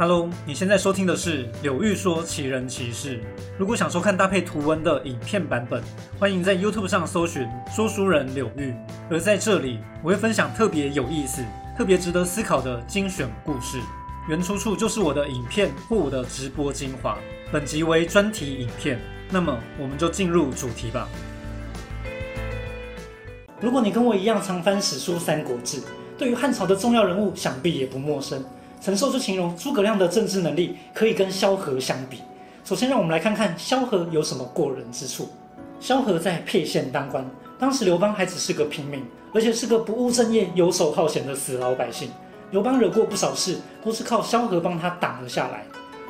Hello，你现在收听的是柳玉说奇人奇事。如果想收看搭配图文的影片版本，欢迎在 YouTube 上搜寻说书人柳玉。而在这里，我会分享特别有意思、特别值得思考的精选故事，原出处就是我的影片或我的直播精华。本集为专题影片，那么我们就进入主题吧。如果你跟我一样常翻史书《三国志》，对于汉朝的重要人物想必也不陌生。陈寿就形容诸葛亮的政治能力可以跟萧何相比。首先，让我们来看看萧何有什么过人之处。萧何在沛县当官，当时刘邦还只是个平民，而且是个不务正业、游手好闲的死老百姓。刘邦惹过不少事，都是靠萧何帮他挡了下来。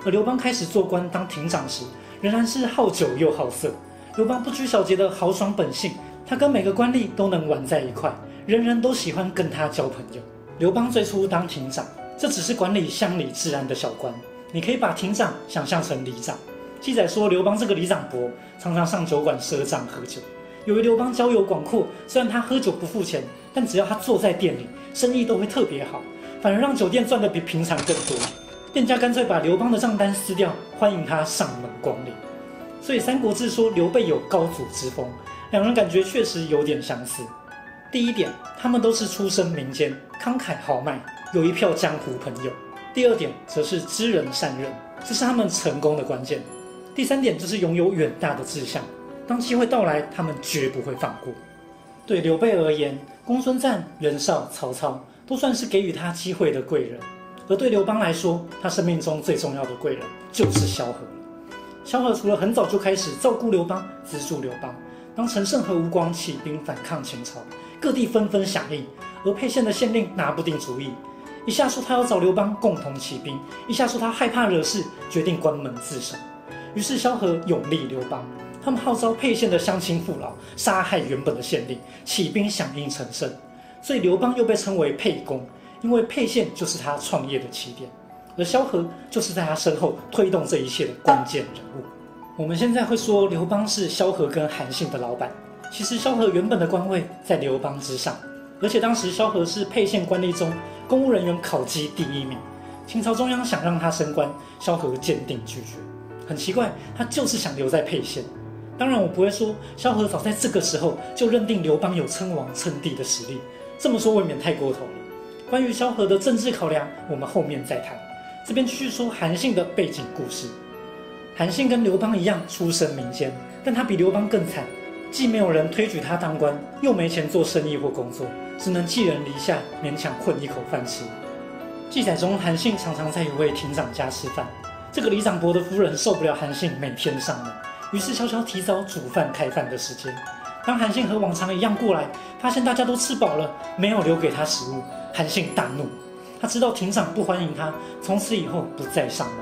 而刘邦开始做官当亭长时，仍然是好酒又好色。刘邦不拘小节的豪爽本性，他跟每个官吏都能玩在一块，人人都喜欢跟他交朋友。刘邦最初当亭长。这只是管理乡里治安的小官，你可以把亭长想象成里长。记载说，刘邦这个里长伯常常上酒馆赊账喝酒。由于刘邦交友广阔，虽然他喝酒不付钱，但只要他坐在店里，生意都会特别好，反而让酒店赚的比平常更多。店家干脆把刘邦的账单撕掉，欢迎他上门光临。所以《三国志》说刘备有高祖之风，两人感觉确实有点相似。第一点，他们都是出身民间，慷慨豪迈。有一票江湖朋友。第二点则是知人善任，这是他们成功的关键。第三点就是拥有远大的志向，当机会到来，他们绝不会放过。对刘备而言，公孙瓒、袁绍、曹操都算是给予他机会的贵人；而对刘邦来说，他生命中最重要的贵人就是萧何萧何除了很早就开始照顾刘邦、资助刘邦，当陈胜和吴广起兵反抗秦朝，各地纷纷响应，而沛县的县令拿不定主意。一下说他要找刘邦共同起兵，一下说他害怕惹事，决定关门自首。于是萧何永立刘邦，他们号召沛县的乡亲父老杀害原本的县令，起兵响应陈胜。所以刘邦又被称为沛公，因为沛县就是他创业的起点，而萧何就是在他身后推动这一切的关键人物。我们现在会说刘邦是萧何跟韩信的老板，其实萧何原本的官位在刘邦之上。而且当时萧何是沛县官吏中公务人员考绩第一名，秦朝中央想让他升官，萧何坚定拒绝。很奇怪，他就是想留在沛县。当然，我不会说萧何早在这个时候就认定刘邦有称王称帝的实力，这么说未免太过头了。关于萧何的政治考量，我们后面再谈。这边继续说韩信的背景故事。韩信跟刘邦一样出身民间，但他比刘邦更惨。既没有人推举他当官，又没钱做生意或工作，只能寄人篱下，勉强混一口饭吃。记载中，韩信常常在一位亭长家吃饭。这个李长伯的夫人受不了韩信每天上门，于是悄悄提早煮饭开饭的时间。当韩信和往常一样过来，发现大家都吃饱了，没有留给他食物，韩信大怒。他知道亭长不欢迎他，从此以后不再上门。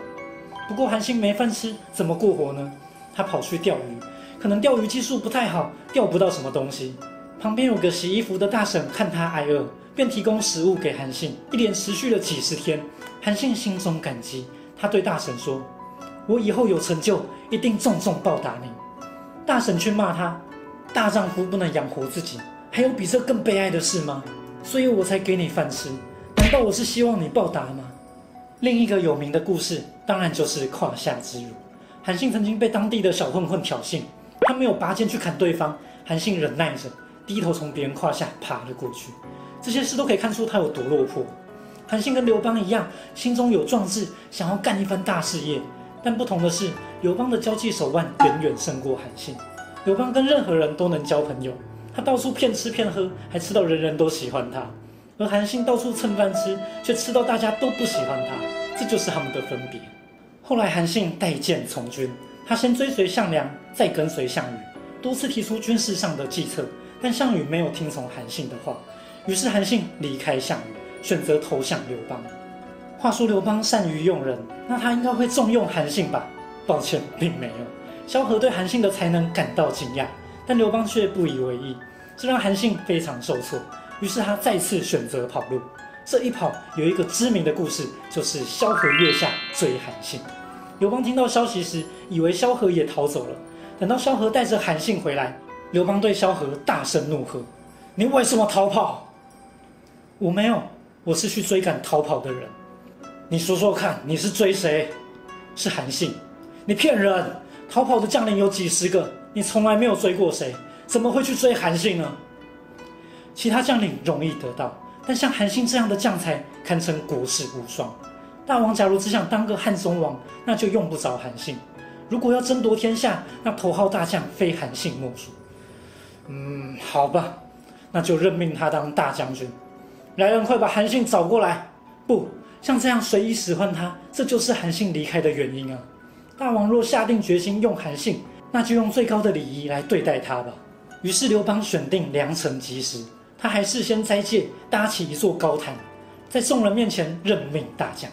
不过韩信没饭吃，怎么过活呢？他跑去钓鱼。可能钓鱼技术不太好，钓不到什么东西。旁边有个洗衣服的大婶，看他挨饿，便提供食物给韩信。一连持续了几十天，韩信心中感激，他对大婶说：“我以后有成就，一定重重报答你。”大婶却骂他：“大丈夫不能养活自己，还有比这更悲哀的事吗？所以我才给你饭吃，难道我是希望你报答吗？”另一个有名的故事，当然就是胯下之辱。韩信曾经被当地的小混混挑衅。他没有拔剑去砍对方，韩信忍耐着，低头从别人胯下爬了过去。这些事都可以看出他有多落魄。韩信跟刘邦一样，心中有壮志，想要干一番大事业。但不同的是，刘邦的交际手腕远远胜过韩信。刘邦跟任何人都能交朋友，他到处骗吃骗喝，还吃到人人都喜欢他；而韩信到处蹭饭吃，却吃到大家都不喜欢他。这就是他们的分别。后来韩信带剑从军。他先追随项梁，再跟随项羽，多次提出军事上的计策，但项羽没有听从韩信的话，于是韩信离开项羽，选择投降刘邦。话说刘邦善于用人，那他应该会重用韩信吧？抱歉，并没有。萧何对韩信的才能感到惊讶，但刘邦却不以为意，这让韩信非常受挫，于是他再次选择跑路。这一跑有一个知名的故事，就是萧何月下追韩信。刘邦听到消息时，以为萧何也逃走了。等到萧何带着韩信回来，刘邦对萧何大声怒喝：“你为什么逃跑？”“我没有，我是去追赶逃跑的人。”你说说看，你是追谁？是韩信。你骗人！逃跑的将领有几十个，你从来没有追过谁，怎么会去追韩信呢？其他将领容易得到，但像韩信这样的将才，堪称国士无双。大王假如只想当个汉中王，那就用不着韩信。如果要争夺天下，那头号大将非韩信莫属。嗯，好吧，那就任命他当大将军。来人，快把韩信找过来！不像这样随意使唤他，这就是韩信离开的原因啊。大王若下定决心用韩信，那就用最高的礼仪来对待他吧。于是刘邦选定良辰吉时。他还事先斋戒，搭起一座高台，在众人面前任命大将。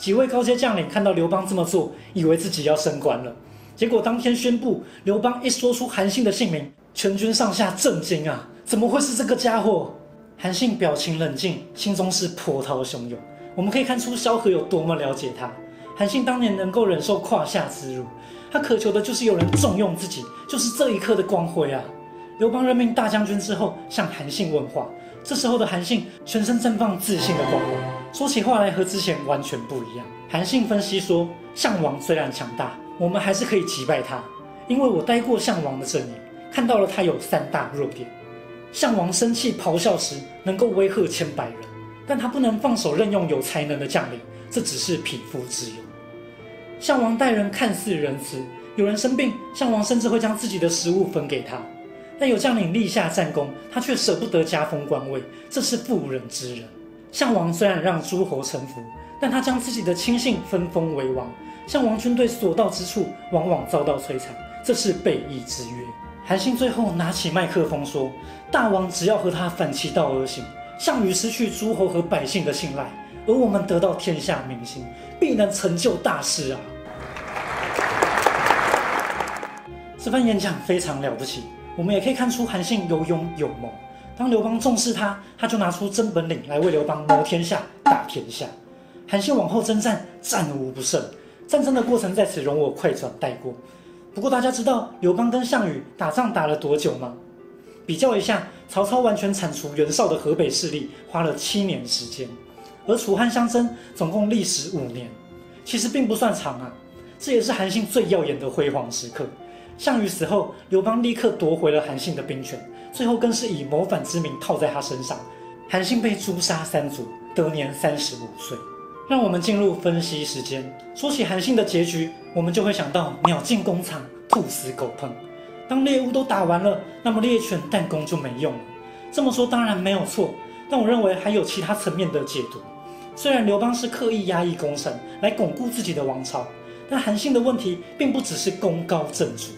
几位高阶将领看到刘邦这么做，以为自己要升官了。结果当天宣布，刘邦一说出韩信的姓名，全军上下震惊啊！怎么会是这个家伙？韩信表情冷静，心中是波涛汹涌。我们可以看出萧何有多么了解他。韩信当年能够忍受胯下之辱，他渴求的就是有人重用自己，就是这一刻的光辉啊！刘邦任命大将军之后，向韩信问话。这时候的韩信全身绽放自信的光芒，说起话来和之前完全不一样。韩信分析说：“项王虽然强大，我们还是可以击败他，因为我待过项王的阵营，看到了他有三大弱点。项王生气咆哮时能够威吓千百人，但他不能放手任用有才能的将领，这只是匹夫之勇。项王待人看似仁慈，有人生病，项王甚至会将自己的食物分给他。”但有将领立下战功，他却舍不得加封官位，这是妇人之仁。项王虽然让诸侯臣服，但他将自己的亲信分封为王。项王军队所到之处，往往遭到摧残，这是背义之约。韩信最后拿起麦克风说：“大王只要和他反其道而行，项羽失去诸侯和百姓的信赖，而我们得到天下民心，必能成就大事啊！”这番演讲非常了不起。我们也可以看出韩信有勇有谋。当刘邦重视他，他就拿出真本领来为刘邦谋天下、打天下。韩信往后征战，战无不胜。战争的过程在此容我快转带过。不过大家知道刘邦跟项羽打仗打了多久吗？比较一下，曹操完全铲除袁绍的河北势力花了七年时间，而楚汉相争总共历时五年，其实并不算长啊。这也是韩信最耀眼的辉煌时刻。项羽死后，刘邦立刻夺回了韩信的兵权，最后更是以谋反之名套在他身上。韩信被诛杀三族，得年三十五岁。让我们进入分析时间。说起韩信的结局，我们就会想到鸟进工厂，兔死狗烹。当猎物都打完了，那么猎犬弹弓就没用了。这么说当然没有错，但我认为还有其他层面的解读。虽然刘邦是刻意压抑功臣来巩固自己的王朝，但韩信的问题并不只是功高震主。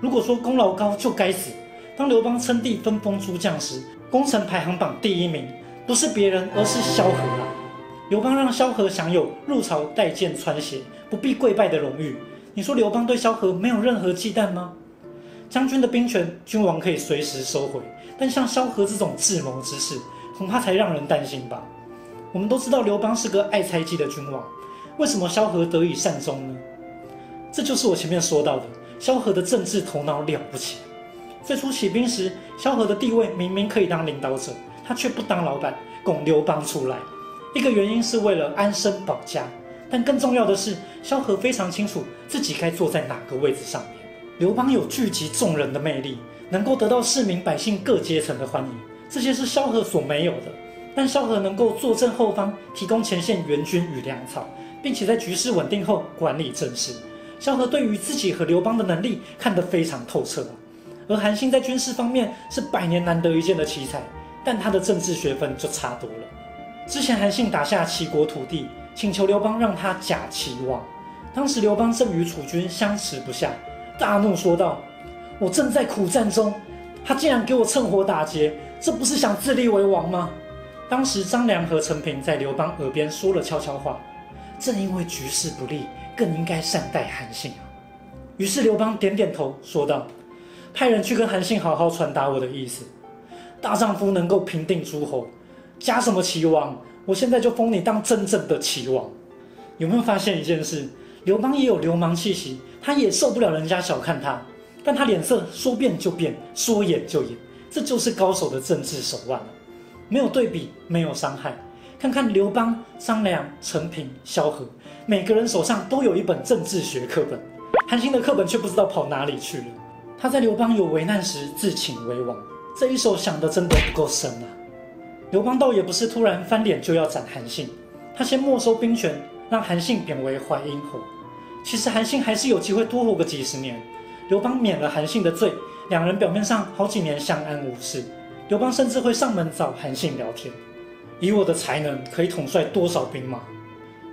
如果说功劳高就该死。当刘邦称帝分封诸将时，功臣排行榜第一名不是别人，而是萧何啊！刘邦让萧何享有入朝带剑穿鞋、不必跪拜的荣誉。你说刘邦对萧何没有任何忌惮吗？将军的兵权，君王可以随时收回，但像萧何这种智谋之士，恐怕才让人担心吧。我们都知道刘邦是个爱猜忌的君王，为什么萧何得以善终呢？这就是我前面说到的。萧何的政治头脑了不起。最初起兵时，萧何的地位明明可以当领导者，他却不当老板，拱刘邦出来。一个原因是为了安身保家，但更重要的是，萧何非常清楚自己该坐在哪个位置上面。刘邦有聚集众人的魅力，能够得到市民百姓各阶层的欢迎，这些是萧何所没有的。但萧何能够坐镇后方，提供前线援军与粮草，并且在局势稳定后管理政事。萧何对于自己和刘邦的能力看得非常透彻，而韩信在军事方面是百年难得一见的奇才，但他的政治学分就差多了。之前韩信打下齐国土地，请求刘邦让他假齐王，当时刘邦正与楚军相持不下，大怒说道：“我正在苦战中，他竟然给我趁火打劫，这不是想自立为王吗？”当时张良和陈平在刘邦耳边说了悄悄话：“正因为局势不利。”更应该善待韩信啊！于是刘邦点点头，说道：“派人去跟韩信好好传达我的意思。大丈夫能够平定诸侯，加什么齐王？我现在就封你当真正的齐王。”有没有发现一件事？刘邦也有流氓气息，他也受不了人家小看他，但他脸色说变就变，说演就演，这就是高手的政治手腕没有对比，没有伤害。看看刘邦、张良、陈平、萧何，每个人手上都有一本政治学课本，韩信的课本却不知道跑哪里去了。他在刘邦有危难时自请为王，这一手想的真的不够深啊！刘邦倒也不是突然翻脸就要斩韩信，他先没收兵权，让韩信贬为淮阴侯。其实韩信还是有机会多活个几十年。刘邦免了韩信的罪，两人表面上好几年相安无事。刘邦甚至会上门找韩信聊天。以我的才能，可以统帅多少兵马？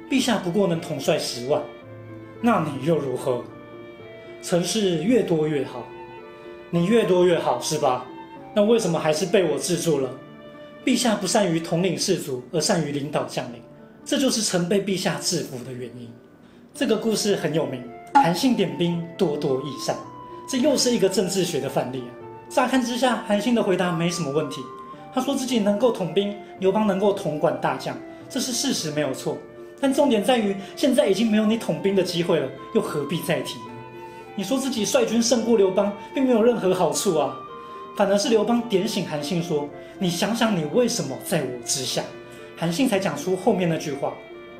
陛下不过能统帅十万，那你又如何？城市越多越好，你越多越好是吧？那为什么还是被我制住了？陛下不善于统领士卒，而善于领导将领，这就是臣被陛下制服的原因。这个故事很有名，韩信点兵多多益善，这又是一个政治学的范例。乍看之下，韩信的回答没什么问题。他说自己能够统兵，刘邦能够统管大将，这是事实，没有错。但重点在于，现在已经没有你统兵的机会了，又何必再提呢？你说自己率军胜过刘邦，并没有任何好处啊，反而是刘邦点醒韩信说：“你想想，你为什么在我之下？”韩信才讲出后面那句话。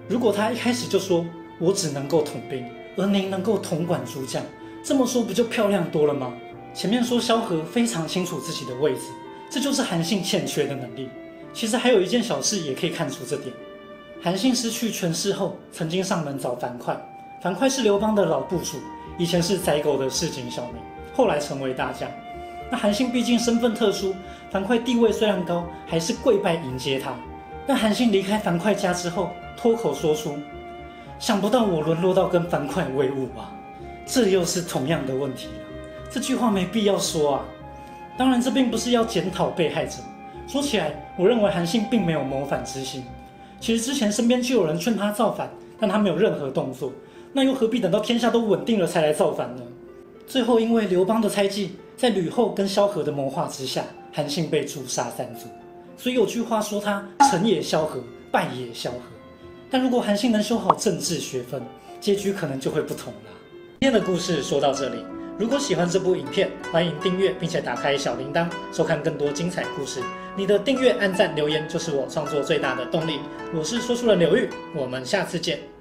如果他一开始就说“我只能够统兵，而您能够统管诸将”，这么说不就漂亮多了吗？前面说萧何非常清楚自己的位置。这就是韩信欠缺的能力。其实还有一件小事也可以看出这点。韩信失去权势后，曾经上门找樊哙。樊哙是刘邦的老部属，以前是宰狗的市井小民，后来成为大将。那韩信毕竟身份特殊，樊哙地位虽然高，还是跪拜迎接他。但韩信离开樊哙家之后，脱口说出：“想不到我沦落到跟樊哙为伍吧！”这又是同样的问题了。这句话没必要说啊。当然，这并不是要检讨被害者。说起来，我认为韩信并没有谋反之心。其实之前身边就有人劝他造反，但他没有任何动作。那又何必等到天下都稳定了才来造反呢？最后，因为刘邦的猜忌，在吕后跟萧何的谋划之下，韩信被诛杀三族。所以有句话说他成也萧何，败也萧何。但如果韩信能修好政治学分，结局可能就会不同了。今天的故事说到这里。如果喜欢这部影片，欢迎订阅并且打开小铃铛，收看更多精彩故事。你的订阅、按赞、留言就是我创作最大的动力。我是说书人刘玉，我们下次见。